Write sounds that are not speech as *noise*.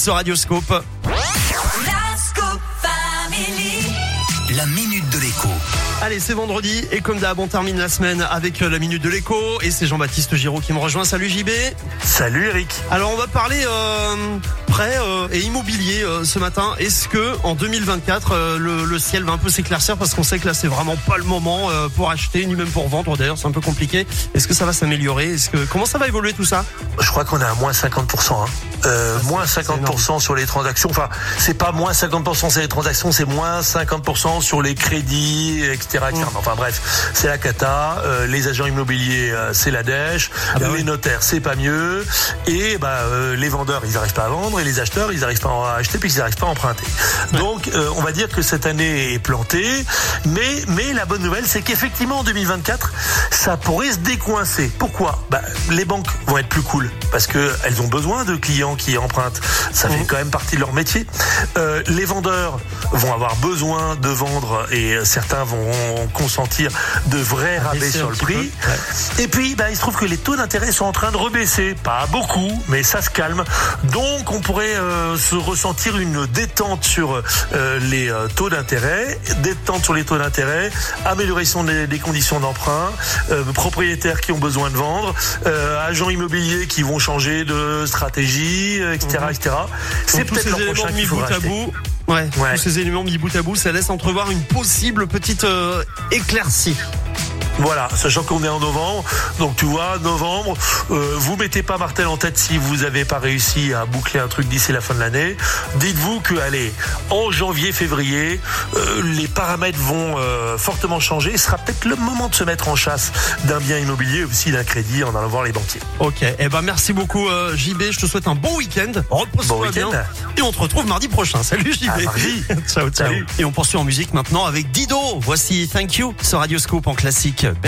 sur Radioscope. La minute de l'écho. Allez, c'est vendredi et comme d'hab, on termine la semaine avec euh, la minute de l'écho et c'est Jean-Baptiste Giraud qui me rejoint. Salut JB. Salut Eric. Alors on va parler euh, prêt euh, et immobilier euh, ce matin. Est-ce que en 2024 euh, le, le ciel va un peu s'éclaircir? Parce qu'on sait que là c'est vraiment pas le moment pour acheter ni même pour vendre. D'ailleurs c'est un peu compliqué. Est-ce que ça va s'améliorer? Est-ce que comment ça va évoluer tout ça? Je crois qu'on est à moins 50%. Hein. Euh, Ah, moins c'est 50% sur les transactions. Enfin, c'est pas moins 50% sur les transactions, c'est moins 50% sur les crédits, etc. etc. Mm. Enfin bref, c'est la cata. Euh, les agents immobiliers, euh, c'est la dèche. Ah bah les oui. notaires, c'est pas mieux. Et bah, euh, les vendeurs, ils n'arrivent pas à vendre. Et les acheteurs, ils n'arrivent pas à acheter puis ils n'arrivent pas à emprunter. Donc, euh, on va dire que cette année est plantée. Mais, mais la bonne nouvelle, c'est qu'effectivement, en 2024, ça pourrait se décoincer. Pourquoi? Bah, Les banques vont être plus cool parce que elles ont besoin de clients qui empruntent. Ça fait Mhm. quand même partie de leur métier. Les vendeurs vont avoir besoin de vendre et certains vont consentir de vrais rabais sur le prix. Et puis, bah, il se trouve que les taux d'intérêt sont en train de rebaisser. Pas beaucoup, mais ça se calme. Donc, on pourrait euh, se ressentir une détente sur euh, les euh, taux d'intérêt, détente sur les taux d'intérêt, amélioration des, des conditions d'emprunt, euh, propriétaires qui ont besoin de vendre, agents immobiliers qui vont changer de stratégie, etc., etc. C'est peut-être l'an prochain qu'il bout faudra à acheter. bout. Ouais, tous ces éléments mis bout à bout, ça laisse entrevoir une possible petite euh, éclaircie. Voilà, sachant qu'on est en novembre, donc tu vois, novembre, euh, vous mettez pas Martel en tête si vous avez pas réussi à boucler un truc d'ici la fin de l'année. Dites-vous que, allez, en janvier, février, euh, les paramètres vont euh, fortement changer. Ce sera peut-être le moment de se mettre en chasse d'un bien immobilier, aussi d'un crédit, en allant voir les banquiers. Ok, eh ben merci beaucoup JB, je te souhaite un bon week-end, repose-toi Bon week-end. bien et on te retrouve mardi prochain. Salut JB. À mardi. *laughs* ciao ciao. Salut. Et on poursuit en musique maintenant avec Dido. Voici Thank You sur Radio Scoop en classique.